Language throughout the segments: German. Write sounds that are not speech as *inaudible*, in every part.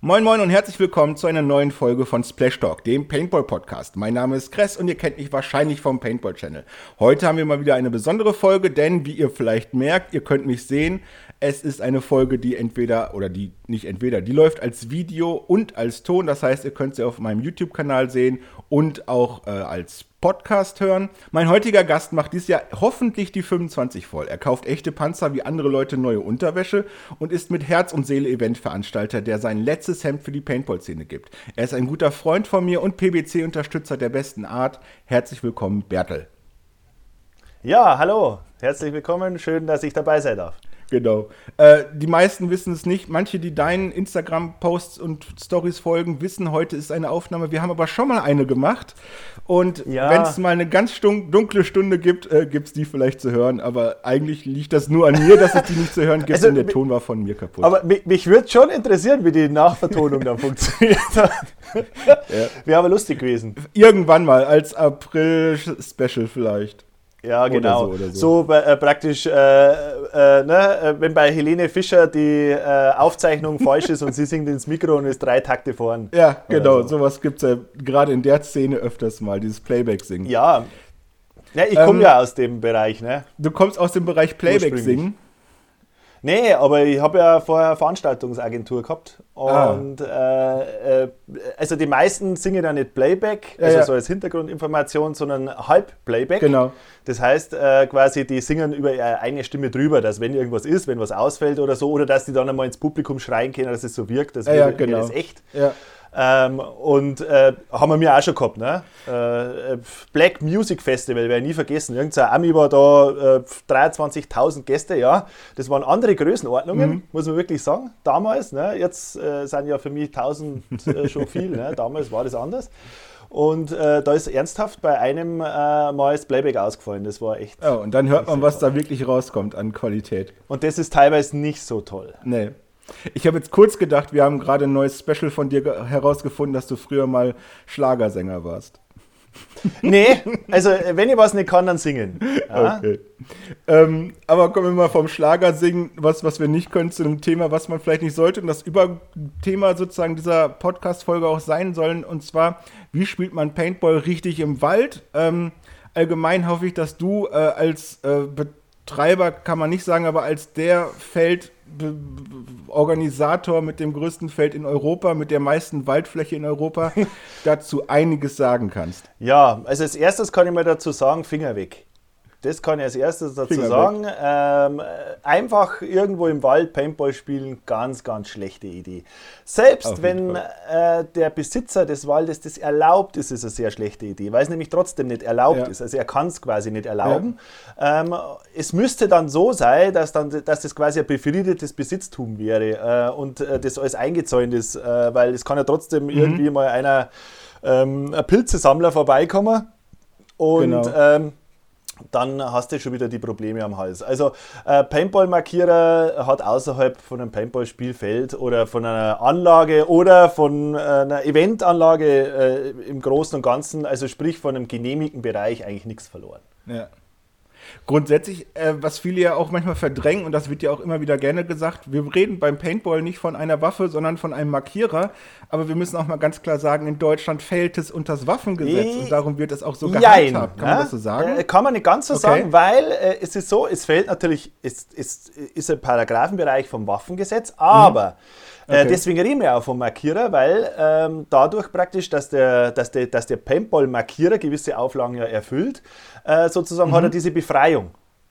Moin Moin und herzlich willkommen zu einer neuen Folge von Splash Talk, dem Paintball Podcast. Mein Name ist Kress und ihr kennt mich wahrscheinlich vom Paintball Channel. Heute haben wir mal wieder eine besondere Folge, denn wie ihr vielleicht merkt, ihr könnt mich sehen, es ist eine Folge, die entweder oder die nicht entweder, die läuft als Video und als Ton. Das heißt, ihr könnt sie auf meinem YouTube-Kanal sehen und auch äh, als Podcast hören. Mein heutiger Gast macht dieses Jahr hoffentlich die 25 voll. Er kauft echte Panzer wie andere Leute neue Unterwäsche und ist mit Herz und Seele Eventveranstalter, der sein letztes Hemd für die Paintball-Szene gibt. Er ist ein guter Freund von mir und PBC-Unterstützer der besten Art. Herzlich willkommen, Bertel. Ja, hallo. Herzlich willkommen. Schön, dass ich dabei sein darf. Genau. Äh, die meisten wissen es nicht. Manche, die deinen Instagram-Posts und Stories folgen, wissen, heute ist eine Aufnahme. Wir haben aber schon mal eine gemacht. Und ja. wenn es mal eine ganz dunkle Stunde gibt, äh, gibt es die vielleicht zu hören. Aber eigentlich liegt das nur an mir, dass es die nicht zu hören gibt, also, denn der Ton war von mir kaputt. Aber mich, mich würde schon interessieren, wie die Nachvertonung dann *laughs* funktioniert. ja. Wäre aber lustig gewesen. Irgendwann mal, als April-Special vielleicht. Ja, genau. Oder so, oder so. so äh, praktisch, äh, äh, ne, äh, wenn bei Helene Fischer die äh, Aufzeichnung falsch ist und sie singt ins Mikro und ist drei Takte vorn. Ja, genau. So. Sowas gibt es ja gerade in der Szene öfters mal, dieses Playback-Singen. Ja. ja ich komme ähm, ja aus dem Bereich. Ne? Du kommst aus dem Bereich Playback-Singen. Nee, aber ich habe ja vorher eine Veranstaltungsagentur gehabt. Ah. Und ah. äh, also die meisten singen ja nicht Playback, ja, also ja. so als Hintergrundinformation, sondern Halb-Playback. Genau. Das heißt äh, quasi, die singen über ihre eigene Stimme drüber, dass wenn irgendwas ist, wenn was ausfällt oder so, oder dass die dann einmal ins Publikum schreien können, dass es so wirkt, das ja, wäre genau. das echt. Ja. Ähm, und äh, haben wir mir auch schon gehabt. Ne? Äh, Black Music Festival, werde ich nie vergessen. Irgendein Ami war da, äh, 23.000 Gäste, ja. Das waren andere Größenordnungen, mhm. muss man wirklich sagen, damals. Ne? Jetzt äh, sind ja für mich 1000 äh, schon viel. Ne? Damals war das anders. Und äh, da ist ernsthaft bei einem äh, Mal das Playback ausgefallen. Das war echt. Oh, und dann hört man, was da wirklich rauskommt an Qualität. Und das ist teilweise nicht so toll. Nee. Ich habe jetzt kurz gedacht, wir haben gerade ein neues Special von dir herausgefunden, dass du früher mal Schlagersänger warst. *laughs* Nee, also wenn ich was nicht kann, dann singen. Ja? Okay. Ähm, aber kommen wir mal vom Schlagersingen, was, was wir nicht können, zu einem Thema, was man vielleicht nicht sollte und das Überthema sozusagen dieser Podcast-Folge auch sein sollen. Und zwar, wie spielt man Paintball richtig im Wald? Ähm, allgemein hoffe ich, dass du äh, als äh, Betreiber, kann man nicht sagen, aber als der Feld Organisator mit dem größten Feld in Europa, mit der meisten Waldfläche in Europa, *laughs* dazu einiges sagen kannst. Ja, also als erstes kann ich mal dazu sagen, Finger weg. Das kann ich als erstes dazu Finger sagen. Ähm, einfach irgendwo im Wald Paintball spielen, ganz, ganz schlechte Idee. Selbst wenn äh, der Besitzer des Waldes das erlaubt, ist es eine sehr schlechte Idee, weil es nämlich trotzdem nicht erlaubt ja. ist. Also er kann es quasi nicht erlauben. Ja. Ähm, es müsste dann so sein, dass, dann, dass das quasi ein befriedetes Besitztum wäre äh, und äh, das alles eingezäunt ist, äh, weil es kann ja trotzdem mhm. irgendwie mal einer, ähm, ein Pilzesammler vorbeikommen und genau. Dann hast du schon wieder die Probleme am Hals. Also äh, Paintball-Markierer hat außerhalb von einem Paintball-Spielfeld oder von einer Anlage oder von äh, einer Eventanlage äh, im Großen und Ganzen, also sprich von einem genehmigten Bereich, eigentlich nichts verloren. Ja. Grundsätzlich, äh, was viele ja auch manchmal verdrängen, und das wird ja auch immer wieder gerne gesagt, wir reden beim Paintball nicht von einer Waffe, sondern von einem Markierer. Aber wir müssen auch mal ganz klar sagen, in Deutschland fällt es unter das Waffengesetz und darum wird es auch so gehandhabt. Kann man das so sagen? Äh, kann man nicht ganz so okay. sagen, weil äh, es ist so, es fällt natürlich, es, es ist ein Paragraphenbereich vom Waffengesetz, aber mhm. Äh, okay. deswegen reden wir auch vom Markierer, weil ähm, dadurch praktisch, dass der, dass der, dass der Paintball-Markierer gewisse Auflagen ja erfüllt, äh, sozusagen mhm. hat er diese Befreiung.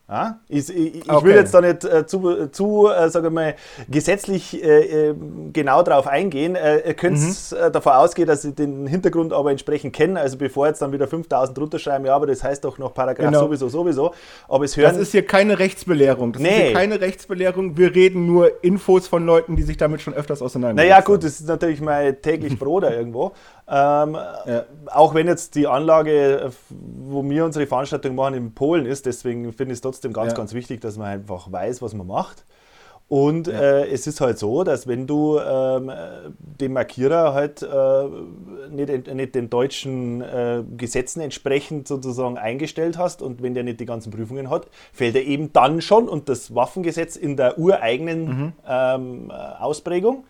Ja? Ich, ich, ich okay. will jetzt da nicht äh, zu, zu äh, sage mal, gesetzlich äh, äh genau darauf eingehen. Äh, ihr könnt mhm. Äh, davon ausgehen, dass ich den Hintergrund aber entsprechend kenne. Also bevor jetzt dann wieder 5000 runterschreiben, ja, aber das heißt doch noch Paragraph genau. sowieso, sowieso. Aber es hören, das ist hier keine Rechtsbelehrung. Das nee. ist hier keine Rechtsbelehrung. Wir reden nur Infos von Leuten, die sich damit schon öfters auseinandersetzen. Naja, gut, das ist natürlich mein täglich *laughs* Brot irgendwo. Ähm, ja. Auch wenn jetzt die Anlage, wo wir unsere Veranstaltung machen, in Polen ist, deswegen finde ich es trotzdem ganz, ja. ganz wichtig, dass man einfach weiß, was man macht. Und ja. äh, es ist halt so, dass wenn du ähm, den Markierer halt äh, nicht, nicht, den deutschen äh, Gesetzen entsprechend sozusagen eingestellt hast und wenn der nicht die ganzen Prüfungen hat, fällt er eben dann schon unter das Waffengesetz in der ureigenen mhm. ähm, Ausprägung.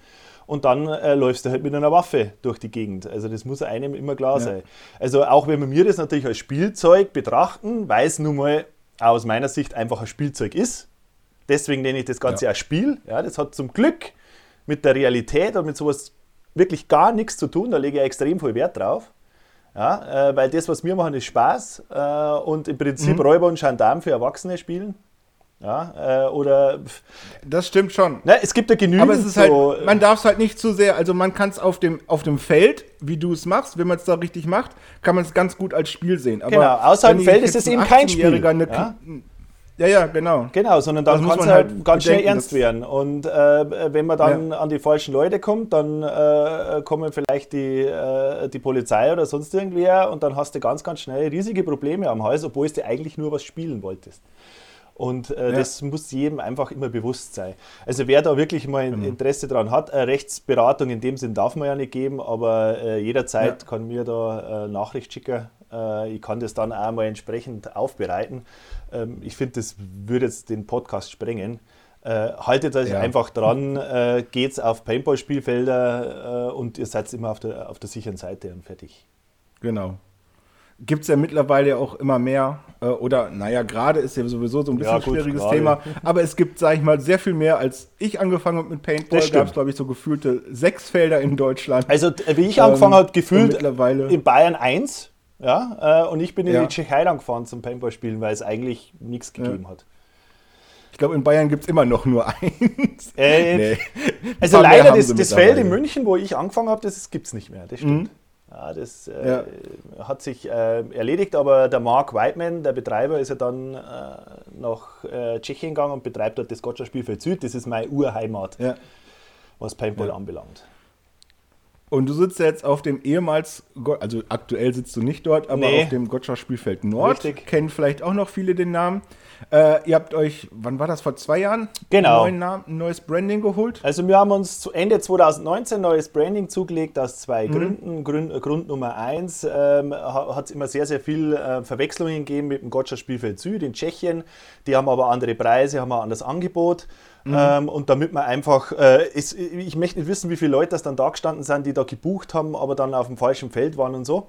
und dann äh, läufst du halt mit einer Waffe durch die Gegend. Also das muss einem immer klar ja. sein. Also auch wenn wir mir das natürlich als Spielzeug betrachten, weil es nun mal aus meiner Sicht einfach ein Spielzeug ist. Deswegen nenne ich das Ganze ja. ein Spiel. Ja, das hat zum Glück mit der Realität und mit sowas wirklich gar nichts zu tun. Da lege ich extrem viel Wert drauf. Ja, äh, weil das, was wir machen, ist Spaß äh, und im Prinzip mhm. Räuber und Gendarm für Erwachsene spielen. Ja, äh, oder. Das stimmt schon. Ne, es gibt ja genügend. Aber es ist halt, so, halt, man darf es halt nicht zu sehr, also man kann es auf dem, auf dem Feld, wie du es machst, wenn man es da richtig macht, kann man es ganz gut als Spiel sehen. Aber genau, außerhalb dem Feld ist es eben kein Spiel. Eine, ja? ja? ja, genau. Genau, sondern dann kann es halt, halt ganz schnell ernst werden. Und äh, wenn man dann ja. an die falschen Leute kommt, dann äh, kommen vielleicht die, äh, die Polizei oder sonst irgendwer und dann hast du ganz, ganz schnell riesige Probleme am Hals, obwohl du eigentlich nur was spielen wolltest. Und äh, ja. das muss jedem einfach immer bewusst sein. Also wer da wirklich mal ein mhm. Interesse daran hat, äh, Rechtsberatung in dem Sinn darf man ja nicht geben, aber äh, jederzeit ja. kann mir da äh, Nachricht schicken. Äh, ich kann das dann auch mal entsprechend aufbereiten. Ähm, ich finde, das würde jetzt den Podcast sprengen. Äh, haltet euch ja. einfach dran, *laughs* äh, geht's auf Paintball-Spielfelder und ihr seid immer auf der, auf der sicheren Seite und fertig. Genau gibt es ja mittlerweile auch immer mehr. Äh, oder, naja, gerade ist ja sowieso so ein bisschen ja, gut, schwieriges grade. Thema. Aber es gibt, sag ich mal, sehr viel mehr, als ich angefangen habe mit Paintball. Gab es, glaube ich, so gefühlte sechs Felder in Deutschland. Also, wie ich angefangen ähm, habe, gefühlt mittlerweile in Bayern 1. Ja, äh, und ich bin in ja. die Tschechei dann gefahren zum Paintball spielen, weil es eigentlich nichts gegeben ja. hat. Ich glaube, in Bayern gibt es immer noch nur *laughs* eins. Äh, nee. Also leider, das, das Feld in München, wo ich angefangen habe, das gibt es nicht mehr. Das stimmt. Mhm. Ja, das äh, ja. hat sich äh, erledigt, aber der Mark Whiteman, der Betreiber, ist ja dann äh, nach äh, Tschechien gegangen und betreibt dort das Gotcha Spielfeld Süd. Das ist meine Urheimat, ja. was Paintball anbelangt. Und du sitzt jetzt auf dem ehemals, also aktuell sitzt du nicht dort, aber nee. auf dem Gotcha Spielfeld Nord. Richtig. Kennen vielleicht auch noch viele den Namen. Äh, ihr habt euch, wann war das, vor zwei Jahren? Genau. Einen Namen, ein neues Branding geholt? Also wir haben uns zu Ende 2019 neues Branding zugelegt aus zwei mhm. Gründen. Grund, äh, Grund Nummer eins ähm, hat es immer sehr, sehr viel äh, Verwechslungen gegeben mit dem Gotcha Spielfeld Süd in Tschechien. Die haben aber andere Preise, haben ein anderes Angebot. Mhm. Ähm, und damit man einfach, äh, ist, ich möchte nicht wissen, wie viele Leute das dann da gestanden sind, die da gebucht haben, aber dann auf dem falschen Feld waren und so.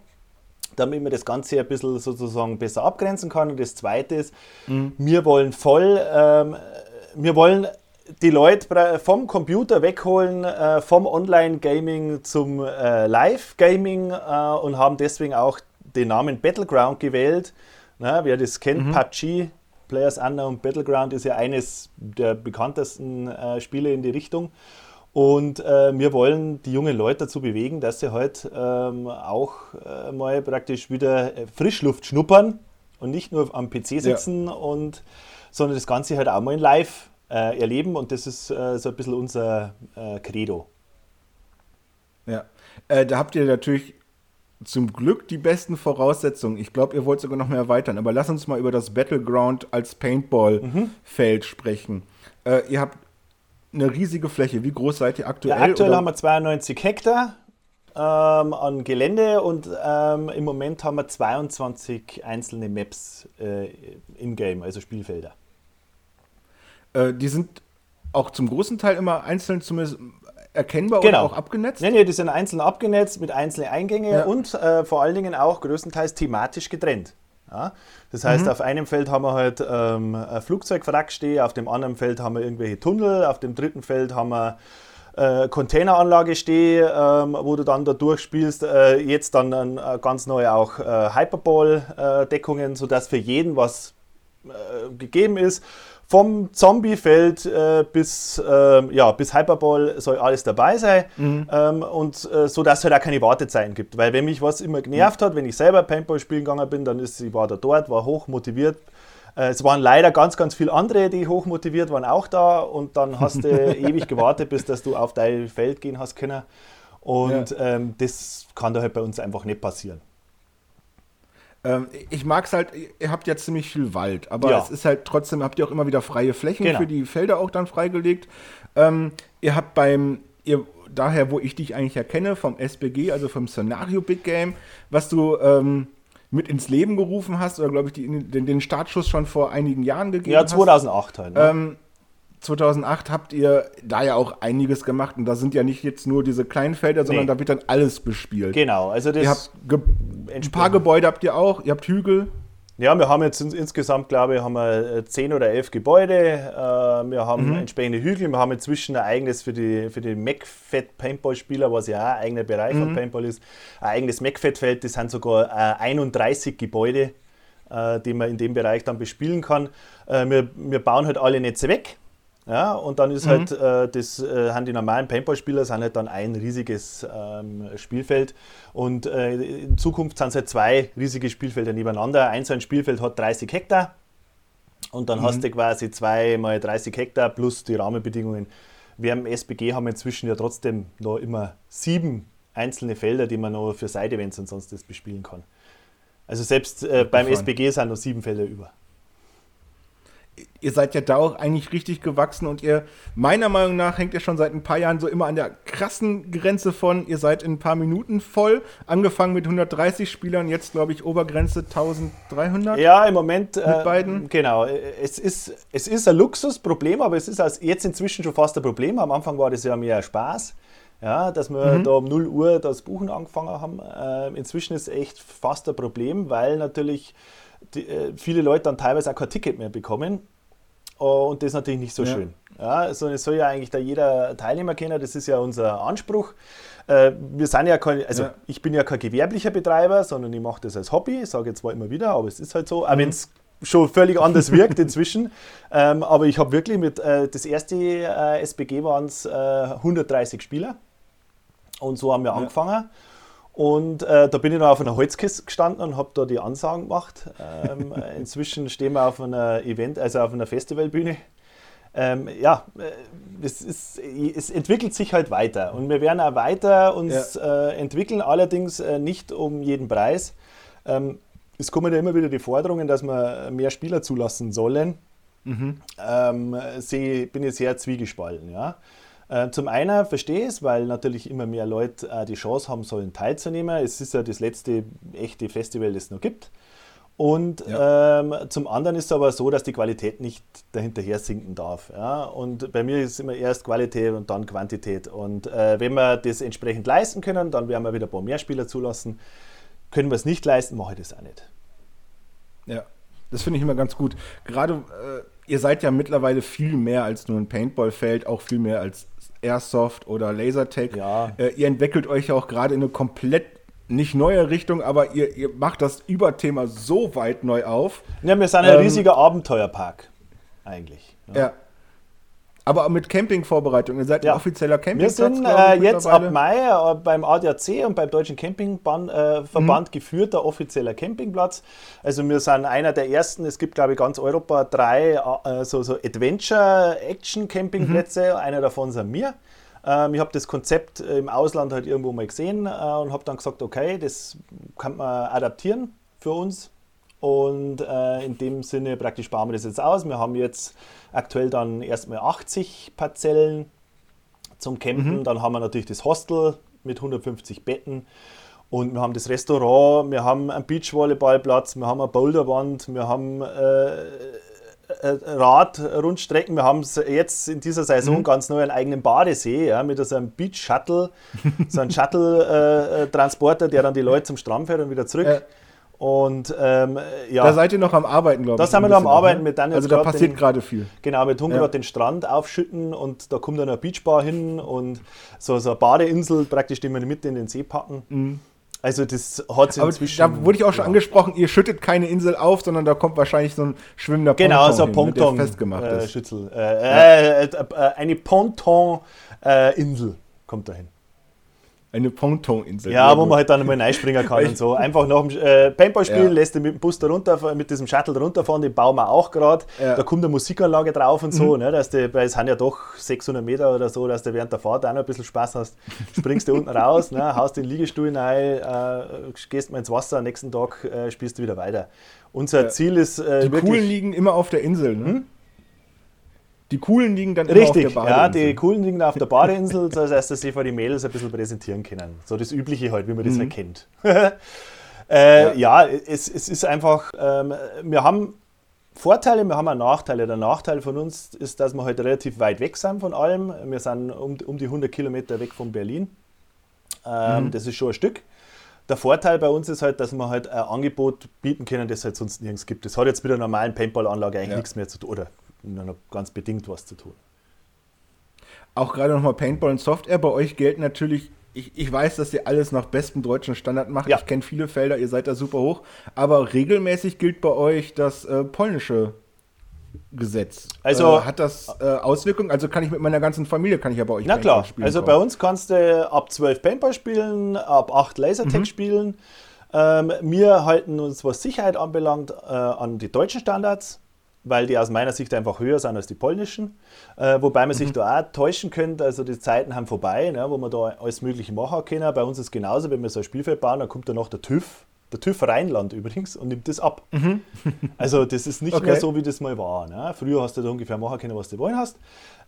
Damit man das Ganze ein bisschen sozusagen besser abgrenzen kann. Und das zweite ist, mhm. wir wollen voll, ähm, wir wollen die Leute vom Computer wegholen, äh, vom Online-Gaming zum äh, Live-Gaming äh, und haben deswegen auch den Namen Battleground gewählt. Na, wer das kennt, mhm. PUBG, Players Unknown Battleground ist ja eines der bekanntesten äh, Spiele in die Richtung. Und äh, wir wollen die jungen Leute dazu bewegen, dass sie halt ähm, auch äh, mal praktisch wieder äh, Frischluft schnuppern und nicht nur am PC sitzen, ja. und, sondern das Ganze halt auch mal in live äh, erleben. Und das ist äh, so ein bisschen unser äh, Credo. Ja, da habt ihr natürlich zum Glück die besten Voraussetzungen. Ich glaube, ihr wollt sogar noch mehr erweitern. Aber lass uns mal über das Battleground als Paintball-Feld mhm. sprechen. Äh, ihr habt eine riesige Fläche. Wie groß seid ihr aktuell? Ja, aktuell oder? haben wir 92 Hektar ähm, an Gelände und ähm, im Moment haben wir 22 einzelne Maps äh, in-game, also Spielfelder. Äh, die sind auch zum großen Teil immer einzeln zumindest erkennbar genau. oder auch abgenetzt? Nein, nee, die sind einzeln abgenetzt mit einzelnen Eingängen ja. und äh, vor allen Dingen auch größtenteils thematisch getrennt. Ja? Das heißt, mhm. auf einem Feld haben wir halt ähm, ein Flugzeugwrack stehen, auf dem anderen Feld haben wir irgendwelche Tunnel, auf dem dritten Feld haben wir äh, Containeranlage stehen, ähm, wo du dann da durchspielst. Äh, jetzt dann äh, ganz neu auch äh, Hyperball-Deckungen, sodass für jeden was äh, gegeben ist. Vom Zombiefeld äh, bis, äh, ja, bis Hyperball soll alles dabei sein. Mhm. Ähm, und äh, so, dass es halt auch keine Wartezeiten gibt. Weil wenn mich was immer genervt hat, wenn ich selber Paintball spielen gegangen bin, dann ist ich war da dort, war hoch motiviert. Äh, es waren leider ganz, ganz viele andere, die hoch motiviert waren, auch da. Und dann hast du *laughs* ewig gewartet, bis dass du auf dein Feld gehen hast können. Und ja. ähm, das kann da halt bei uns einfach nicht passieren. Ähm, ich mag es halt, ihr habt ja ziemlich viel Wald, aber ja. es ist halt trotzdem, habt ihr auch immer wieder freie Flächen genau. für die Felder auch dann freigelegt. Ähm, ihr habt beim, ihr, daher, wo ich dich eigentlich erkenne, vom SBG, also vom Szenario Big Game, was du ähm, mit ins Leben gerufen hast, oder glaube ich, die, den, den, Startschuss schon vor einigen Jahren gegeben hast. Ja, 2008 halt. Ne? 2008 habt ihr da ja auch einiges gemacht und da sind ja nicht jetzt nur diese kleinen Felder, sondern nee. da wird dann alles bespielt. Genau, also das. Ihr habt ein paar Gebäude habt ihr auch, ihr habt Hügel. Ja, wir haben jetzt insgesamt, glaube ich, haben wir zehn oder elf Gebäude. Äh, wir haben mhm. entsprechende Hügel. Wir haben inzwischen ein eigenes für die, für die MacFed Paintball-Spieler, was ja auch ein eigener Bereich mhm. von Paintball ist, ein eigenes MacFed-Feld. Das sind sogar 31 äh, Gebäude, äh, die man in dem Bereich dann bespielen kann. Wir, wir bauen halt alle Netze weg. Ja, und dann ist mhm. halt, äh, das äh, haben die normalen Paintball-Spieler sind halt dann ein riesiges ähm, Spielfeld. Und äh, in Zukunft sind es halt zwei riesige Spielfelder nebeneinander. Ein so ein Spielfeld hat 30 Hektar. Und dann mhm. hast du quasi zwei mal 30 Hektar plus die Rahmenbedingungen. Wir im SBG haben inzwischen ja trotzdem noch immer sieben einzelne Felder, die man noch für Side-Events und sonst das bespielen kann. Also selbst äh, beim SBG sind noch sieben Felder über ihr seid ja da auch eigentlich richtig gewachsen und ihr, meiner Meinung nach, hängt ihr schon seit ein paar Jahren so immer an der krassen Grenze von, ihr seid in ein paar Minuten voll, angefangen mit 130 Spielern, jetzt glaube ich Obergrenze 1300. Ja, im Moment. Mit äh, beiden. Genau, es ist, es ist ein Luxusproblem, aber es ist als jetzt inzwischen schon fast ein Problem. Am Anfang war das ja mehr Spaß. Ja, dass wir mhm. da um 0 Uhr das Buchen angefangen haben. Äh, inzwischen ist es echt fast ein Problem, weil natürlich die, äh, viele Leute dann teilweise auch kein Ticket mehr bekommen. Oh, und das ist natürlich nicht so ja. schön. Ja, also es soll ja eigentlich da jeder Teilnehmer kennen, das ist ja unser Anspruch. Äh, wir sind ja kein, also ja. ich bin ja kein gewerblicher Betreiber, sondern ich mache das als Hobby, ich sage jetzt zwar immer wieder, aber es ist halt so, auch mhm. wenn es schon völlig anders wirkt inzwischen. *laughs* Ähm, aber ich habe wirklich mit, äh, das erste äh, SBG waren es äh, 130 Spieler und so haben wir angefangen. Und äh, da bin ich dann auf einer Holzkiste gestanden und habe da die Ansagen gemacht. Ähm, *laughs* inzwischen stehen wir auf einer Event, also auf einer Festivalbühne. Ähm, ja, äh, es, ist, es entwickelt sich halt weiter und wir werden auch weiter uns ja. äh, entwickeln, allerdings äh, nicht um jeden Preis. Ähm, es kommen ja immer wieder die Forderungen, dass wir mehr Spieler zulassen sollen. Mhm. Ähm, sie, bin ich sehr zwiegespalten. Ja. Äh, zum einen verstehe ich es, weil natürlich immer mehr Leute äh, die Chance haben sollen, teilzunehmen. Es ist ja das letzte echte Festival, das es noch gibt. Und ja. ähm, zum anderen ist es aber so, dass die Qualität nicht dahinterher sinken darf. Ja? Und bei mir ist es immer erst Qualität und dann Quantität. Und äh, wenn wir das entsprechend leisten können, dann werden wir wieder ein paar mehr Spieler zulassen. Können wir es nicht leisten, mache ich das auch nicht. Ja, das finde ich immer ganz gut. Gerade äh, ihr seid ja mittlerweile viel mehr als nur ein Paintballfeld, auch viel mehr als Airsoft oder Lasertag. Ja. Äh, ihr entwickelt euch ja auch gerade in eine komplett nicht neue Richtung, aber ihr, ihr macht das Überthema so weit neu auf. Ja, wir sind ein ähm, riesiger Abenteuerpark eigentlich. Ja. ja. Aber mit Campingvorbereitung. Ihr seid ja. ein offizieller Campingplatz. Wir sind äh, jetzt ab Mai äh, beim ADAC und beim Deutschen Campingverband äh, mhm. geführter offizieller Campingplatz. Also wir sind einer der ersten. Es gibt, glaube ich, ganz Europa drei äh, so, so Adventure-Action-Campingplätze. Mhm. Einer davon sind wir. Ähm, ich habe das Konzept im Ausland halt irgendwo mal gesehen und habe dann gesagt, okay, das kann man adaptieren für uns. Und äh, in dem Sinne praktisch bauen wir das jetzt aus. Wir haben jetzt aktuell dann erstmal 80 Parzellen zum Campen. Mhm. Dann haben wir natürlich das Hostel mit 150 Betten. Und wir haben das Restaurant, wir haben einen Beachvolleyballplatz, wir haben eine Boulderwand, wir haben äh, äh Radrundstrecken. Wir haben jetzt in dieser Saison mhm. ganz neu einen eigenen Badesee ja, mit so einem Beach *laughs* Shuttle, so einem Shuttle-Transporter, äh, der dann die Leute zum Strand fährt und wieder zurück. Ja. Und ähm, ja. Da seid ihr noch am Arbeiten, glaube ich. Da sind wir noch am Arbeiten mit dann Also da passiert gerade viel. Genau, wir tun ja. gerade den Strand aufschütten und da kommt dann eine Beachbar hin und so, so eine Badeinsel praktisch, die wir mit in den See packen. Mhm. Also das hat sich inzwischen... Da wurde ich auch schon ja. angesprochen, ihr schüttet keine Insel auf, sondern da kommt wahrscheinlich so ein schwimmender genau, Ponton so ein Ponton, hin, der festgemacht äh, ist. Schützel. Äh, ja. äh, äh eine Ponton-Insel kommt dahin. Eine Ponton-Insel. Ja, wo man halt dann mal reinspringen kann und so. *laughs* Einfach nach dem äh, Paintball spielen, ja. lässt du mit dem Bus da runter, mit diesem Shuttle da runterfahren, den bauen wir auch gerade. Ja. Da kommt eine Musikanlage drauf und so, mhm. ne, dass du, weil es sind ja doch 600 Meter oder so, dass du während der Fahrt auch noch ein bisschen Spaß hast. Springst du unten raus, ne, haust den Liegestuhl rein, äh, gehst mal ins Wasser, am nächsten Tag äh, spielst du wieder weiter. Unser ja. Ziel ist. Äh, Die wirklich, Coolen liegen immer auf der Insel, ne? Die coolen liegen dann Richtig, auf der Badeinsel. ja, die coolen liegen auf der Badeinsel, das heißt, dass sie vor die Mädels ein bisschen präsentieren können. So das Übliche halt, wie man das mhm. halt kennt. *laughs* äh, ja. ja, es, es ist einfach, ähm, wir haben Vorteile, wir haben auch Nachteile. Der Nachteil von uns ist, dass wir halt relativ weit weg sind von allem. Wir sind um, um die 100 Kilometer weg von Berlin. Ähm, mhm. Das ist schon ein Stück. Der Vorteil bei uns ist halt, dass wir halt ein Angebot bieten können, das es halt sonst nirgends gibt. Das hat jetzt mit einer normalen Paintball-Anlage eigentlich ja. nichts mehr zu tun oder nur ganz bedingt was zu tun. Auch gerade nochmal Paintball und Software. Bei euch gelten natürlich ich, ich, weiß, dass ihr alles nach bestem deutschen Standard macht. Ja. Ich kenne viele Felder, ihr seid da super hoch. Aber regelmäßig gilt bei euch das äh, polnische Gesetz. Also äh, hat das äh, Auswirkungen? Also kann ich mit meiner ganzen Familie kann ich ja bei euch Na klar. Spielen also bei uns kannst du ab 12 Paintball spielen, ab 8 Lasertag mhm. spielen. Ähm, wir halten uns, was Sicherheit anbelangt, äh, an die deutschen Standards weil die aus meiner Sicht einfach höher sind als die polnischen. Äh, wobei man sich mhm. da auch täuschen könnte, also die Zeiten haben vorbei, ne, wo man da alles Mögliche machen können. Bei uns ist es genauso, wenn wir so ein Spielfeld bauen, dann kommt da noch der TÜV, der TÜV Rheinland übrigens, und nimmt das ab. Mhm. *laughs* also das ist nicht okay. mehr so, wie das mal war. Ne? Früher hast du da ungefähr machen können, was du wollen hast.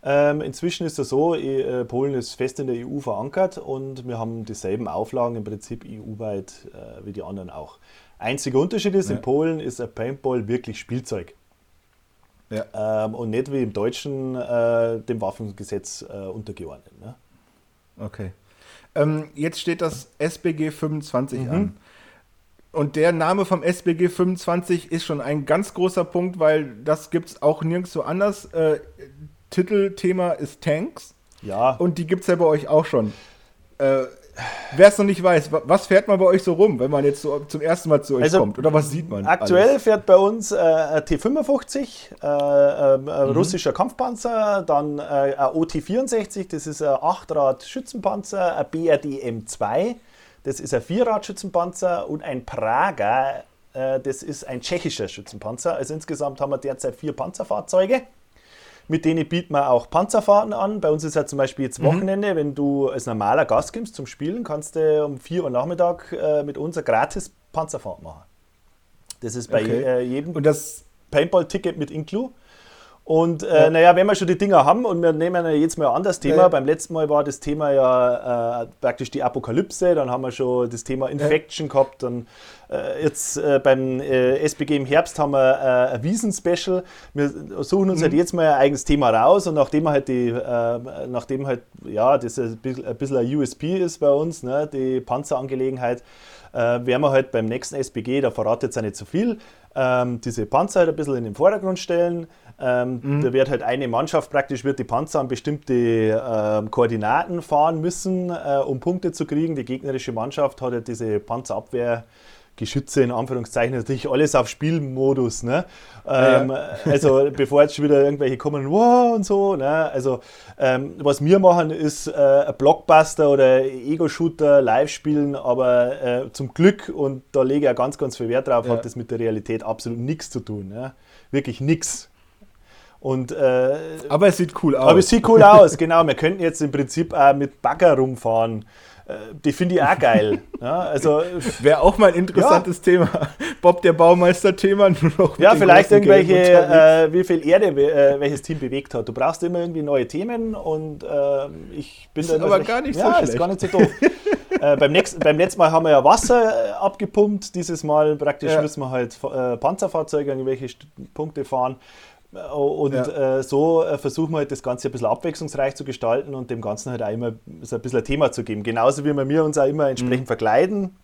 Ähm, inzwischen ist es so, äh, Polen ist fest in der EU verankert und wir haben dieselben Auflagen im Prinzip EU-weit äh, wie die anderen auch. Einziger Unterschied ist, ja. in Polen ist ein Paintball wirklich Spielzeug. Ja. Ähm, und nicht wie im Deutschen äh, dem Waffengesetz äh, untergeordnet. Ne? Okay. Ähm, jetzt steht das SBG 25 mhm. an. Und der Name vom SBG 25 ist schon ein ganz großer Punkt, weil das gibt es auch nirgendwo anders. Äh, Titelthema ist Tanks. Ja. Und die gibt es ja bei euch auch schon. Äh, Wer es noch nicht weiß, was fährt man bei euch so rum, wenn man jetzt so zum ersten Mal zu euch also kommt? Oder was sieht man? Aktuell alles? fährt bei uns äh, ein T55, äh, äh, mhm. russischer Kampfpanzer, dann äh, ein OT64, das ist ein 8-Rad-Schützenpanzer, ein BRD M2, das ist ein 4-Rad-Schützenpanzer und ein Prager, äh, das ist ein tschechischer Schützenpanzer. Also insgesamt haben wir derzeit vier Panzerfahrzeuge. Mit denen bieten wir auch Panzerfahrten an. Bei uns ist ja zum Beispiel jetzt mhm. Wochenende, mhm. wenn du als normaler Gast kommst zum Spielen, kannst du um 4 Uhr Nachmittag äh, mit uns eine gratis Panzerfahrt machen. Das ist bei okay. äh, jedem Paintball-Ticket mit Inclu. Und äh, ja. naja, wenn wir schon die Dinger haben und wir nehmen jetzt mal an das Thema, ja. beim letzten Mal war das Thema ja äh, praktisch die Apokalypse, dann haben wir schon das Thema Infection ja. gehabt, dann äh, jetzt äh, beim äh, SBG im Herbst haben wir äh, ein Wiesen-Special. Wir suchen uns mhm. halt jetzt mal ein eigenes Thema raus und nachdem halt die, nachdem halt, ja, das ein bisschen, ein bisschen ein USP ist bei uns, ne, die Panzerangelegenheit, werden wir halt beim nächsten SBG, da verratet jetzt auch nicht so viel, ähm, diese Panzer halt ein bisschen in den Vordergrund stellen, ähm, mhm. Da wird halt eine Mannschaft praktisch, wird die Panzer an bestimmte äh, Koordinaten fahren müssen, äh, um Punkte zu kriegen. Die gegnerische Mannschaft hat halt diese Panzerabwehr. Geschütze in Anführungszeichen natürlich alles auf Spielmodus. Ne? Ähm, ja. Also *laughs* bevor jetzt schon wieder irgendwelche kommen, wow und so. Ne? Also ähm, was wir machen, ist äh, ein Blockbuster oder Ego-Shooter live spielen, aber äh, zum Glück, und da lege ich ja ganz, ganz viel Wert drauf, ja. hat das mit der Realität absolut nichts zu tun. Ne? Wirklich nichts. Und, äh, aber es sieht cool aus. Aber es sieht cool aus, *laughs* genau. Wir könnten jetzt im Prinzip auch mit Bagger rumfahren. Äh, die finde ich auch geil. Ja, also, *laughs* Wäre auch mal ein interessantes ja. Thema. Bob der Baumeister-Thema. *laughs* Ja, vielleicht irgendwelche, äh, wie viel Erde äh, welches Team bewegt hat. Du brauchst immer irgendwie neue Themen und äh, ich bin ist aber gar nicht ja, so schlecht. ist gar nicht so doof. *laughs* äh, beim, nächsten, beim letzten Mal haben wir ja Wasser äh, abgepumpt. Dieses Mal praktisch müssen wir halt Panzerfahrzeuge irgendwelche Punkte fahren. Und ja. äh, so äh, versuchen wir halt das Ganze ein bisschen abwechslungsreich zu gestalten und dem Ganzen halt auch immer so ein bisschen ein Thema zu geben. Genauso wie wir uns auch immer entsprechend mhm. verkleiden,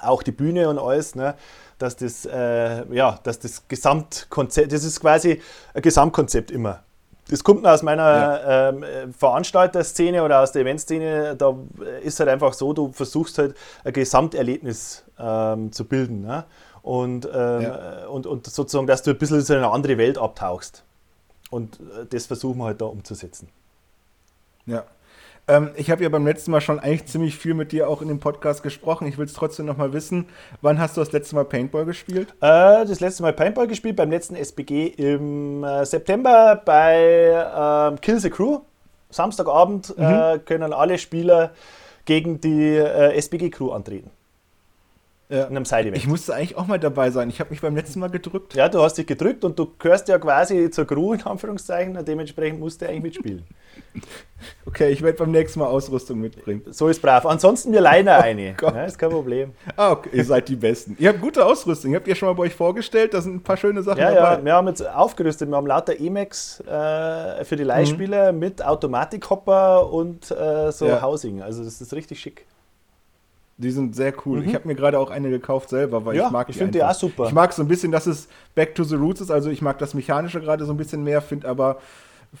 auch die Bühne und alles, ne? dass das, äh, ja, dass das Gesamtkonzept, das ist quasi ein Gesamtkonzept immer. Das kommt aus meiner ja. ähm, Veranstalterszene oder aus der Eventszene. Da ist halt einfach so, du versuchst halt ein Gesamterlebnis ähm, zu bilden. Ne? Und, ähm, ja. und, und sozusagen, dass du ein bisschen in eine andere Welt abtauchst. Und äh, das versuchen wir halt da umzusetzen. Ja. Ähm, ich habe ja beim letzten Mal schon eigentlich ziemlich viel mit dir auch in dem Podcast gesprochen. Ich will es trotzdem noch mal wissen. Wann hast du das letzte Mal Paintball gespielt? Äh, das letzte Mal Paintball gespielt beim letzten SBG im äh, September bei äh, Kill the Crew. Samstagabend mhm. Äh, können alle Spieler gegen die äh, SBG Crew antreten. Ja. In einem Side-Event. Ich musste eigentlich auch mal dabei sein. Ich habe mich beim letzten Mal gedrückt. Ja, du hast dich gedrückt und du gehörst ja quasi zur Crew, in Anführungszeichen, und dementsprechend musst du eigentlich mitspielen. *laughs* Okay, ich werde beim nächsten Mal Ausrüstung mitbringen. So ist brav. Ansonsten wir leihen *laughs* eine. Oh ja, ist kein Problem. Ah, okay. Ihr seid die Besten. Ihr habt gute Ausrüstung. Habt ihr schon mal bei euch vorgestellt? Da sind ein paar schöne Sachen ja, dabei. Ja, wir haben jetzt aufgerüstet. Wir haben lauter Emacs äh, für die Leihspieler mhm. mit Automatikhopper und äh, so ja. Housing. Also das ist richtig schick. Die sind sehr cool. Mhm. Ich habe mir gerade auch eine gekauft selber, weil ja, ich mag die. Ich finde die auch super. Ich mag so ein bisschen, dass es Back to the Roots ist. Also ich mag das Mechanische gerade so ein bisschen mehr, finde aber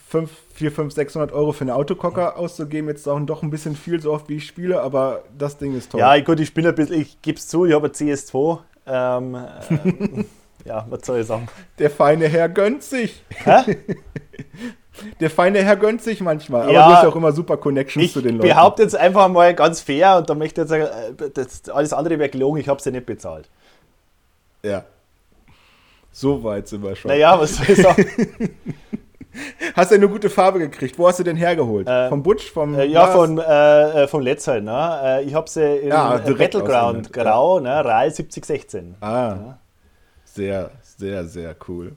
5, 4, 5, 600 Euro für eine Autokocker auszugeben, jetzt auch doch ein bisschen viel, so oft wie ich spiele, aber das Ding ist toll. Ja, gut, ich bin ein bisschen, ich gebe es zu, ich habe ein CS2. Ähm, *laughs* äh, ja, was soll ich sagen? Der feine Herr gönnt sich. Hä? *laughs* Der feine Herr gönnt sich manchmal, ja, aber du hast ja auch immer super Connections zu den Leuten. Ich behaupte jetzt einfach mal ganz fair und da möchte ich jetzt sagen, äh, das, alles andere wäre gelogen, ich habe sie nicht bezahlt. Ja. So weit sind wir schon. Naja, was soll ich sagen? *laughs* Hast du eine gute Farbe gekriegt? Wo hast du denn hergeholt? Äh, vom Butch? Vom äh, ja, von, äh, äh vom Letzer. Ne? Äh, ich habe sie in ja, Battleground Grau, ne? RAL 7016. Ah, ja. sehr, sehr, sehr cool.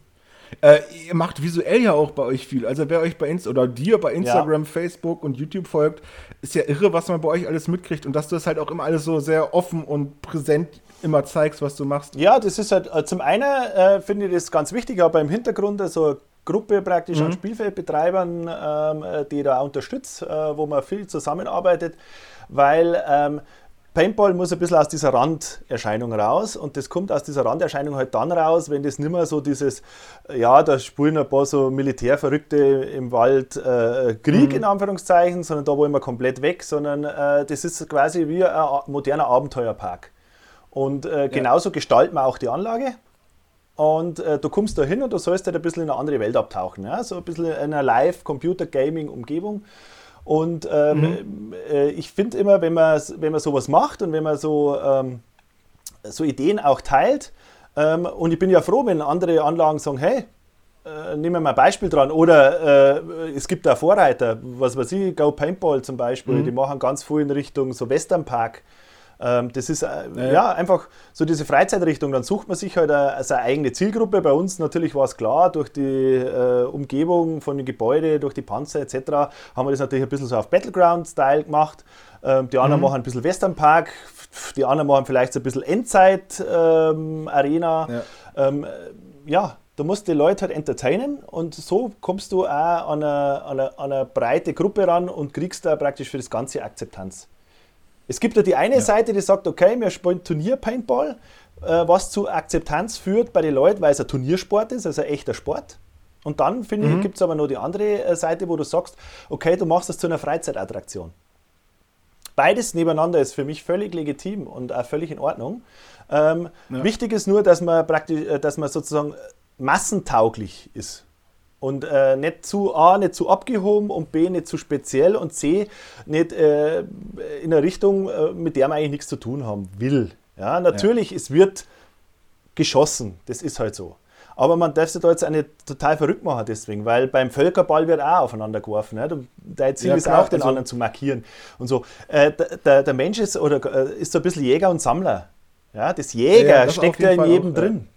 Äh, ihr macht visuell ja auch bei euch viel. Also wer euch bei Insta oder dir bei Instagram, ja. Facebook und YouTube folgt, ist ja irre, was man bei euch alles mitkriegt und dass du es halt auch immer alles so sehr offen und präsent immer zeigst, was du machst. Ja, das ist halt zum einen äh, finde ich das ganz wichtig, aber im Hintergrund so Gruppe praktisch mhm. an Spielfeldbetreibern, ähm, die da unterstützt, äh, wo man viel zusammenarbeitet, weil ähm, Paintball muss ein bisschen aus dieser Randerscheinung raus und das kommt aus dieser Randerscheinung halt dann raus, wenn das nicht mehr so dieses, ja, da spielen ein paar so Militärverrückte im Wald äh, Krieg mhm. in Anführungszeichen, sondern da wollen wir komplett weg, sondern äh, das ist quasi wie ein moderner Abenteuerpark. Und äh, genauso ja. gestalten wir auch die Anlage. Und äh, du kommst da hin und du sollst halt ein bisschen in eine andere Welt abtauchen. Ja? So ein bisschen in einer Live-Computer-Gaming-Umgebung. Und ähm, mhm. äh, ich finde immer, wenn man, wenn man sowas macht und wenn man so, ähm, so Ideen auch teilt, ähm, und ich bin ja froh, wenn andere Anlagen sagen, hey, äh, nehmen wir mal ein Beispiel dran. Oder äh, es gibt da Vorreiter, was weiß ich, Go Paintball zum Beispiel, mhm. die machen ganz viel in Richtung so Western Park. Ähm, das ist äh, ja. einfach so diese Freizeitrichtung. Dann sucht man sich halt eine, seine eigene Zielgruppe. Bei uns natürlich war es klar, durch die äh, Umgebung von den Gebäuden, durch die Panzer etc., haben wir das natürlich ein bisschen so auf Battleground-Style gemacht. Ähm, die anderen mhm. machen ein bisschen Western Park, die anderen machen vielleicht so ein bisschen Endzeit-Arena. Ähm, ja. Ähm, ja. du musst die Leute halt entertainen und so kommst du auch an eine, an eine, an eine breite Gruppe ran und kriegst da praktisch für das Ganze Akzeptanz. Es gibt ja die eine ja. Seite, die sagt, okay, wir spielen Turnier-Paintball, äh, was zu Akzeptanz führt bei den Leuten, weil es ein Turniersport ist, also ein echter Sport. Und dann, finde mhm. ich, gibt es aber noch die andere äh, Seite, wo du sagst, okay, du machst das zu einer Freizeitattraktion. Beides nebeneinander ist für mich völlig legitim und auch völlig in Ordnung. Ähm, ja. Wichtig ist nur, dass man praktisch, äh, dass man sozusagen massentauglich ist. Und äh, nicht zu A, nicht zu abgehoben und B, nicht zu speziell und C, nicht äh, in eine Richtung, äh, mit der man eigentlich nichts zu tun haben will. Ja, natürlich, ja. es wird geschossen, das ist halt so. Aber man darf sich da jetzt auch nicht total verrückt machen deswegen, weil beim Völkerball wird auch aufeinander geworfen. Ne? Dein Ziel ja, ist klar, auch, den also anderen zu markieren und so. Äh, der, der, Mensch ist, oder, äh, ist so ein bisschen Jäger und Sammler. Ja, das Jäger ja, das steckt ja in jedem auch, drin.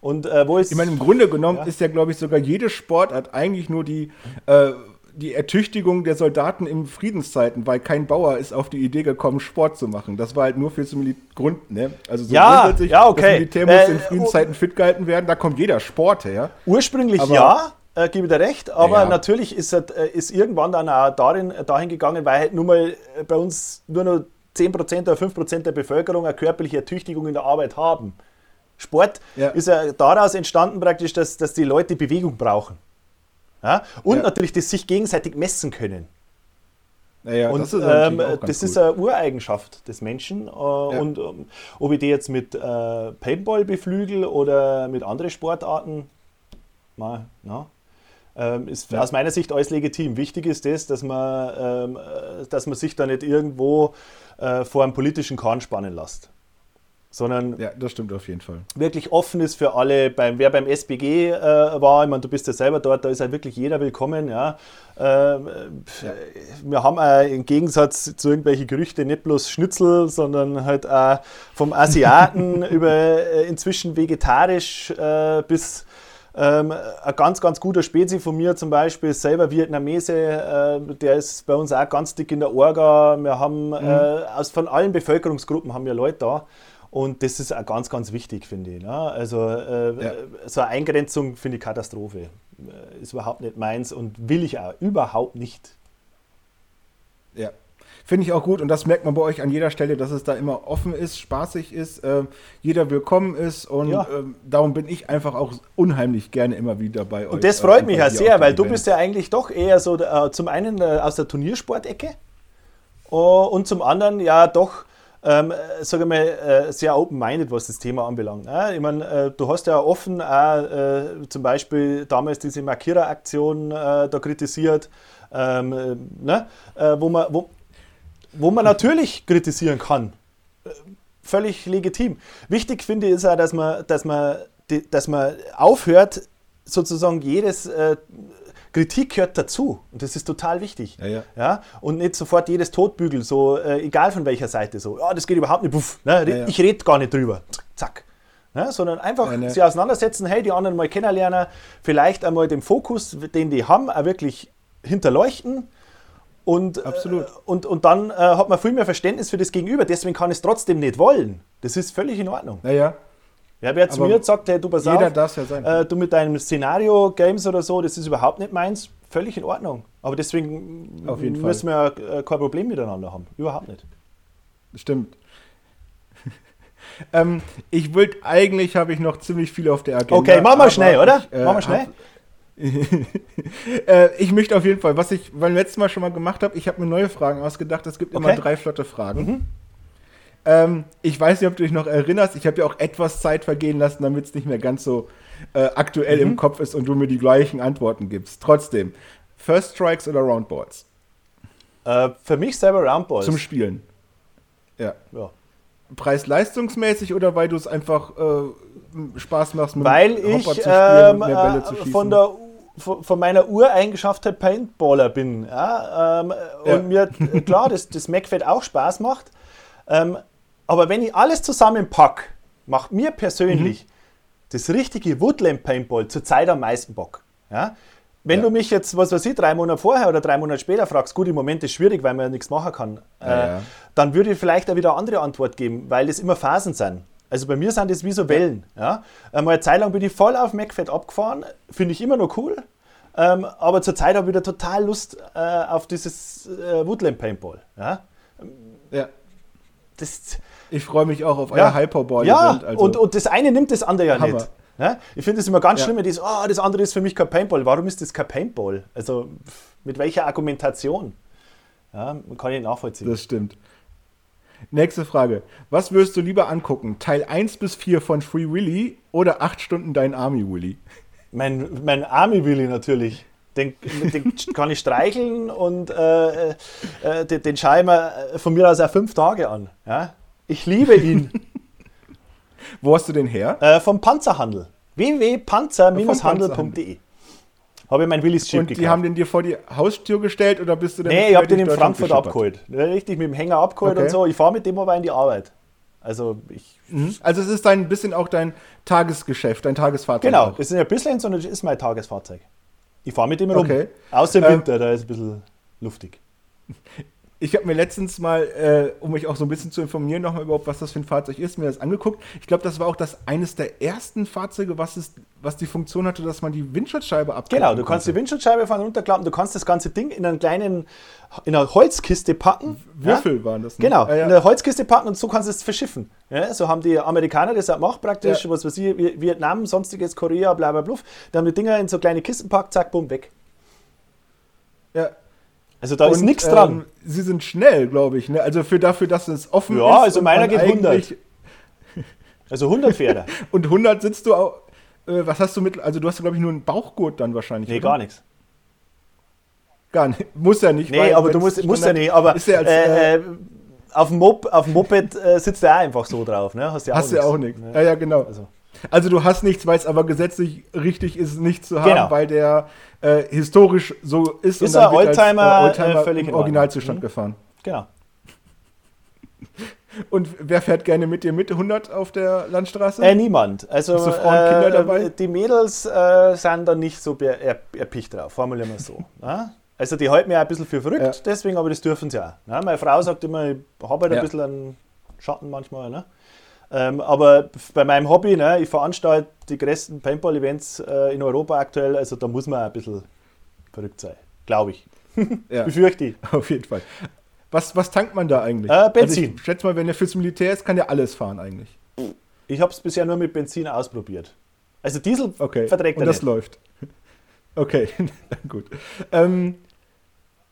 Und äh, wo ist. Ich meine, im Grunde genommen ja. ist ja, glaube ich, sogar jede Sportart eigentlich nur die, äh, die Ertüchtigung der Soldaten in Friedenszeiten, weil kein Bauer ist auf die Idee gekommen, Sport zu machen. Das war halt nur für zum Grund, ne? Also so ja, grundsätzlich, ja, okay. das Militär muss äh, in Friedenszeiten fit gehalten werden, da kommt jeder Sport her. Ursprünglich aber, ja, äh, gebe dir recht, aber ja. natürlich ist es äh, ist irgendwann dann auch darin, dahin gegangen, weil halt nur mal bei uns nur noch 10% oder 5% der Bevölkerung eine körperliche Ertüchtigung in der Arbeit haben. Sport ja. ist ja daraus entstanden praktisch, dass, dass die Leute Bewegung brauchen. Ja? Und ja. natürlich das sich gegenseitig messen können. Naja, und das ist, ähm, das ist eine Ureigenschaft des Menschen. Äh, und ähm, ob ich die jetzt mit äh, Paintball beflügel oder mit anderen Sportarten, mal, na, ähm, ist aus meiner Sicht alles legitim. Wichtig ist das, dass man, ähm, äh, dass man sich da nicht irgendwo äh, vor einem politischen Kahn spannen lässt. Sondern ja, das stimmt auf jeden Fall. Wirklich offen ist für alle. Beim, wer beim SBG äh, war, ich meine, du bist ja selber dort, da ist halt wirklich jeder willkommen. Ja. Äh, ja. Wir haben auch im Gegensatz zu irgendwelchen Gerüchten nicht bloß Schnitzel, sondern halt auch vom Asiaten *laughs* über äh, inzwischen vegetarisch äh, bis ähm, ein ganz, ganz guter Spezi von mir zum Beispiel, selber Vietnamese, äh, der ist bei uns auch ganz dick in der Orga. Wir haben mhm. äh, aus, von allen Bevölkerungsgruppen haben wir Leute da. Und das ist auch ganz, ganz wichtig, finde ich. Ne? Also äh, ja. so eine Eingrenzung finde ich Katastrophe. Äh, ist überhaupt nicht meins und will ich auch überhaupt nicht. Ja. Finde ich auch gut und das merkt man bei euch an jeder Stelle, dass es da immer offen ist, spaßig ist, äh, jeder willkommen ist und ja. äh, darum bin ich einfach auch unheimlich gerne immer wieder bei euch. Und das freut äh, mich ja sehr, weil du bist ja eigentlich doch eher so äh, zum einen aus der Turniersportecke und zum anderen ja doch ähm, sage mal, äh, sehr open-minded, was das Thema anbelangt. Ja, ich meine, äh, du hast ja offen auch äh, zum Beispiel damals diese Markierer-Aktion äh, da kritisiert, ähm, äh, ne? Äh, wo, man, wo, wo man natürlich kritisieren kann. Völlig legitim. Wichtig finde ich ist auch, dass man, dass man, dass man aufhört, sozusagen jedes Kritik gehört dazu und das ist total wichtig. Ja, ja. ja? Und nicht sofort jedes Totbügel, so äh, egal von welcher Seite, so, ja, das geht überhaupt nicht, puff, ne? ja, ich rede gar nicht drüber, zack. Ne? Sondern einfach ne. sie auseinandersetzen, hey, die anderen mal kennenlernen, vielleicht einmal den Fokus, den die haben, auch wirklich hinterleuchten. Und, Absolut. Äh, und, und dann äh, hat man viel mehr Verständnis für das Gegenüber. Deswegen kann es trotzdem nicht wollen. Das ist völlig in Ordnung. Ja, wer zu mir gesagt, hey, du pass jeder auf, ja sein. Äh, du mit deinem Szenario-Games oder so, das ist überhaupt nicht meins, völlig in Ordnung. Aber deswegen müssen Fall. wir äh, kein Problem miteinander haben. Überhaupt nicht. Stimmt. *laughs* ähm, ich wollte, eigentlich habe ich noch ziemlich viel auf der Agenda. Okay, mach mal schnell, oder? Ich, äh, mach mal schnell. *laughs* äh, ich möchte auf jeden Fall, was ich beim letzten Mal schon mal gemacht habe, ich habe mir neue Fragen ausgedacht. Es gibt okay. immer drei flotte Fragen. Mhm. Ähm, ich weiß nicht, ob du dich noch erinnerst. Ich habe ja auch etwas Zeit vergehen lassen, damit es nicht mehr ganz so äh, aktuell mhm. im Kopf ist und du mir die gleichen Antworten gibst. Trotzdem, First Strikes oder Roundballs? Äh, für mich selber Roundballs. Zum Spielen. Ja. ja. Preis-leistungsmäßig oder weil du es einfach äh, Spaß machst, mit weil ich, zu spielen, ähm, mehr Bälle äh, zu schießen? Von der von meiner Ureigenschaft Paintballer bin. Ja, ähm, ja. Und mir, klar, das, das MacFed auch Spaß macht. Ähm, aber wenn ich alles zusammenpacke, macht mir persönlich mhm. das richtige Woodland Paintball zurzeit am meisten Bock. Ja? Wenn ja. du mich jetzt, was weiß ich, drei Monate vorher oder drei Monate später fragst, gut, im Moment ist schwierig, weil man ja nichts machen kann, ja, äh, ja. dann würde ich vielleicht auch wieder eine andere Antwort geben, weil es immer Phasen sind. Also bei mir sind das wie so Wellen. Ja? Einmal eine Zeit lang bin ich voll auf MacFed abgefahren, finde ich immer noch cool. Ähm, aber zurzeit habe ich wieder total Lust äh, auf dieses äh, Woodland Paintball. Ja? ja. Das, ich freue mich auch auf euer ja. Hyperball. Ja, also und, und das eine nimmt das andere ja Hammer. nicht. Ja? Ich finde es immer ganz ja. schlimm, das, oh, das andere ist für mich kein Paintball. Warum ist das kein Paintball? Also mit welcher Argumentation? Ja, kann ich nachvollziehen. Das stimmt. Nächste Frage. Was würdest du lieber angucken? Teil 1 bis 4 von Free Willy oder 8 Stunden dein Army Willy? Mein, mein Army Willy natürlich. Den, den *laughs* kann ich streicheln und äh, äh, den, den schaue ich mir von mir aus auch fünf Tage an. Ja? Ich liebe ihn. *laughs* Wo hast du den her? Äh, vom Panzerhandel. www.panzer-handel.de habe ich mein Willis Chip Und die gekauft. haben den dir vor die Haustür gestellt oder bist du denn Nee, ich habe den in Frankfurt abgeholt. Richtig mit dem Hänger abgeholt okay. und so. Ich fahre mit dem aber in die Arbeit. Also ich. Mhm. Also es ist ein bisschen auch dein Tagesgeschäft, dein Tagesfahrzeug. Genau, es ist nicht ein bisschen, sondern es ist mein Tagesfahrzeug. Ich fahre mit dem rum. Okay. Außer im ähm, Winter, ähm, da ist es ein bisschen luftig. *laughs* Ich habe mir letztens mal, äh, um mich auch so ein bisschen zu informieren, nochmal überhaupt, was das für ein Fahrzeug ist, mir das angeguckt. Ich glaube, das war auch das eines der ersten Fahrzeuge, was, es, was die Funktion hatte, dass man die Windschutzscheibe abklappen Genau, du kannst die Windschutzscheibe von runterklappen, du kannst das ganze Ding in einen kleinen, in einer Holzkiste packen. Würfel ja? waren das. Ne? Genau, ah, ja. in eine Holzkiste packen und so kannst du es verschiffen. Ja, so haben die Amerikaner das auch gemacht, praktisch, was weiß ich, Vietnam, sonstiges, Korea, bla bla bla. Die haben die Dinger in so kleine Kisten packt, zack, bumm, weg. Ja, also da und, ist nichts dran. Ähm, sie sind schnell, glaube ich. Ne? Also für dafür, dass es offen ja, ist. Ja, also meiner geht 100. Also 100 Pferde. *laughs* und 100 sitzt du auch. Äh, was hast du mit. Also du hast, glaube ich, nur einen Bauchgurt dann wahrscheinlich. Nee, oder? gar nichts. Gar nicht. Muss ja nicht. Nee, aber du musst, musst ja nicht. Aber ist ja als, äh, äh, auf dem, Mop, auf dem Moped äh, sitzt er einfach so drauf, ne? Hast du ja auch, hast nichts. auch nichts. Ja, ja, genau. Also. Also. du hast nichts, weil es aber gesetzlich richtig ist, nicht zu haben, genau. weil der äh, historisch so ist. Ist und dann ein Oldtimer, als, äh, Oldtimer völlig im Originalzustand mhm. gefahren. Genau. *laughs* Und wer fährt gerne mit dir mit 100 auf der Landstraße? Äh, niemand. Also du Frauen, äh, Kinder dabei? die Mädels äh, sind da nicht so erpicht drauf, formulieren wir so. Ja? *laughs* Also die halten mich auch ein bisschen für verrückt, ja. deswegen, aber das dürfen sie auch. Ne? Meine Frau sagt immer, ich habe halt ein bisschen einen Schatten manchmal. Ne? Ähm, aber bei meinem Hobby, ne, ich veranstalte die größten Paintball-Events äh, in Europa aktuell, also da muss man ein bisschen verrückt sein, glaube ich. *laughs* Ja. *laughs* Befürchte ich. Auf jeden Fall. Was, was tankt man da eigentlich? Äh, Benzin. Also ich schätze mal, wenn er fürs Militär ist, kann der alles fahren eigentlich. Ich habe es bisher nur mit Benzin ausprobiert. Also Diesel okay. verträgt er Und das nicht. läuft. *laughs* Okay, gut. Ähm,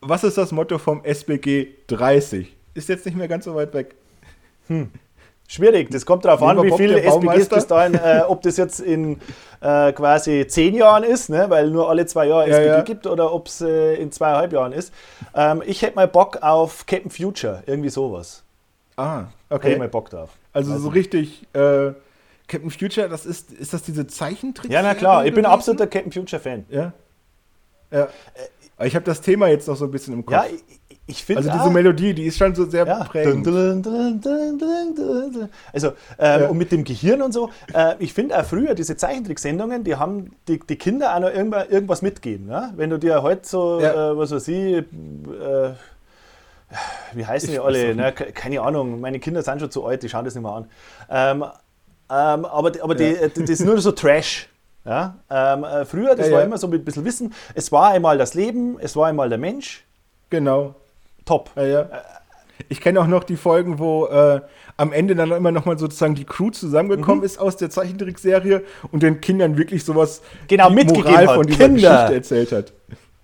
was ist das Motto vom SBG 30? Ist jetzt nicht mehr ganz so weit weg. Hm. Schwierig, das kommt darauf an, wie viele SBGs bis dahin, äh, ob das jetzt in äh, quasi zehn Jahren ist, ne, weil nur alle zwei Jahre ja, SBG ja. gibt, oder ob es äh, in zweieinhalb Jahren ist. Ähm, ich hätte mal Bock auf Captain Future, irgendwie sowas. Ah, okay. Hätte mal Bock drauf. Also, also so richtig äh, Captain Future, das ist, ist das diese Zeichentrick? Ja, na klar, ich bin absoluter Captain Future Fan. Ja. Ja. Äh, ich habe das Thema jetzt noch so ein bisschen im Kopf. Ja, ich, ich finde. Also diese ah, Melodie, die ist schon so sehr ja. prägend. Also, ähm, ja. und mit dem Gehirn und so. Äh, ich finde auch früher diese Zeichentricksendungen, die haben die, die Kinder auch noch irgendwas mitgeben. Ja? Wenn du dir heute so, ja. äh, was weiß ich, äh, wie heißen die alle? Ne? Keine Ahnung, meine Kinder sind schon zu alt, die schauen das nicht mehr an. Ähm, ähm, aber aber die, das ist nur so Trash. Ja? Ähm, äh, früher, das war immer so mit ein bisschen Wissen. Es war einmal das Leben, es war einmal der Mensch. Genau top. Ja, ja. Ich kenne auch noch die Folgen, wo äh, am Ende dann immer noch mal sozusagen die Crew zusammengekommen mhm. ist aus der Zeichentrickserie und den Kindern wirklich sowas genau, mitgegeben Moral hat. von dieser Kinder. Geschichte erzählt hat.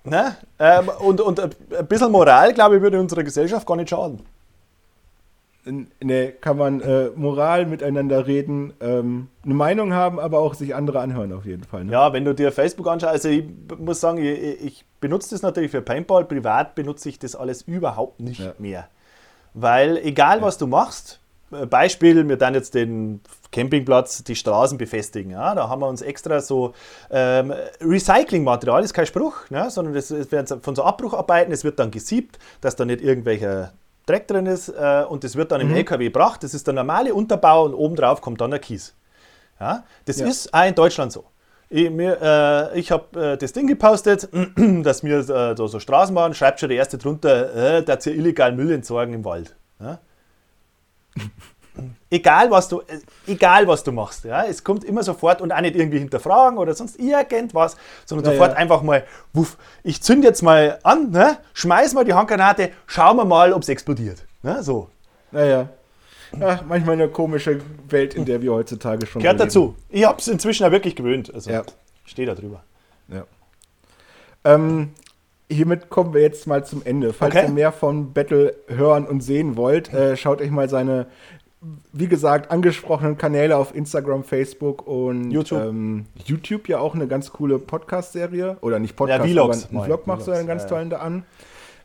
Ne? Ähm, und, und ein bisschen Moral, glaube ich, würde unserer Gesellschaft gar nicht schaden. Ne, kann man äh, Moral miteinander reden, ähm, eine Meinung haben, aber auch sich andere anhören auf jeden Fall. Ne? Ja, wenn du dir Facebook anschaust, also ich muss sagen, ich, ich, benutze das natürlich für Paintball, privat benutze ich das alles überhaupt nicht ja. mehr. Weil egal was du machst, äh, Beispiel, wir dann jetzt den Campingplatz, die Straßen befestigen. Ja? Da haben wir uns extra so ähm, Recyclingmaterial, ist kein Spruch, ne? sondern das werden von so Abbrucharbeiten, es wird dann gesiebt, dass da nicht irgendwelche Dreck drin ist äh, und das wird dann im mhm. LKW gebracht. Das ist der normale Unterbau und obendrauf kommt dann der Kies. Ja, das ja. ist auch in Deutschland so. Ich, äh, ich habe äh, das Ding gepostet, *clears throat* dass mir äh, so, so Straßenbahn schreibt schon der erste drunter, äh, dass sie illegal Müll entsorgen im Wald. Ja? *laughs* egal was du, äh, egal was du machst, ja, es kommt immer sofort und auch nicht irgendwie hinterfragen oder sonst irgendwas, sondern ja, sofort ja. einfach mal, wuff, ich zünde jetzt mal an, ne, schmeiß mal die Handgranate, schauen wir mal, ob es explodiert. Ne, so. Naja. Ja, manchmal eine komische Welt, in der wir heutzutage schon Gehört dazu. Ich habe es inzwischen auch wirklich gewöhnt. Also ja. stehe da drüber. Ja. Ähm, hiermit kommen wir jetzt mal zum Ende. Falls okay. ihr mehr von Battle hören und sehen wollt, äh, schaut euch mal seine wie gesagt, angesprochenen Kanäle auf Instagram, Facebook und YouTube. Ähm, YouTube ja auch eine ganz coole Podcast-Serie. Oder nicht Podcast, ja, Vlogs, aber einen Vlog machst du einen ganz ja, tollen da an.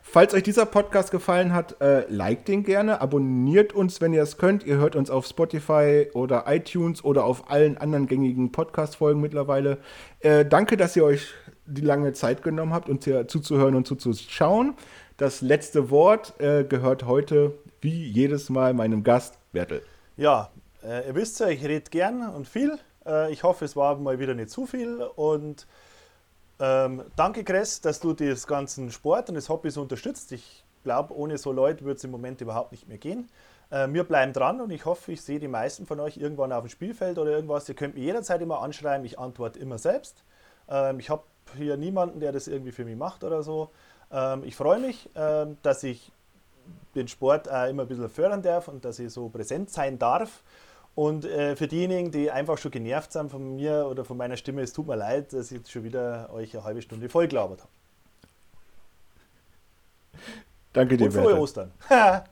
Falls euch dieser Podcast gefallen hat, äh, liked den gerne, abonniert uns, wenn ihr es könnt. Ihr hört uns auf Spotify oder iTunes oder auf allen anderen gängigen Podcast-Folgen mittlerweile. Äh, danke, dass ihr euch die lange Zeit genommen habt, uns hier zuzuhören und zuzuschauen. Das letzte Wort äh, gehört heute, wie jedes Mal, meinem Gast Bertel. Ja, äh, ihr wisst ja, ich rede gern und viel. Äh, ich hoffe, es war mal wieder nicht zu viel. Und ähm, danke, Chris, dass du das ganzen Sport und das Hobby so unterstützt. Ich glaube, ohne so Leute würde es im Moment überhaupt nicht mehr gehen. Äh, wir bleiben dran und ich hoffe, ich sehe die meisten von euch irgendwann auf dem Spielfeld oder irgendwas. Ihr könnt mich jederzeit immer anschreiben, ich antworte immer selbst. Ähm, ich habe hier niemanden, der das irgendwie für mich macht oder so. Ähm, ich freue mich, ähm, dass ich den Sport auch immer ein bisschen fördern darf und dass ich so präsent sein darf. Und äh, für diejenigen, die einfach schon genervt sind von mir oder von meiner Stimme, es tut mir leid, dass ich jetzt schon wieder euch eine halbe Stunde voll gelabert habe. Danke dir, Und frohe Ostern. *laughs*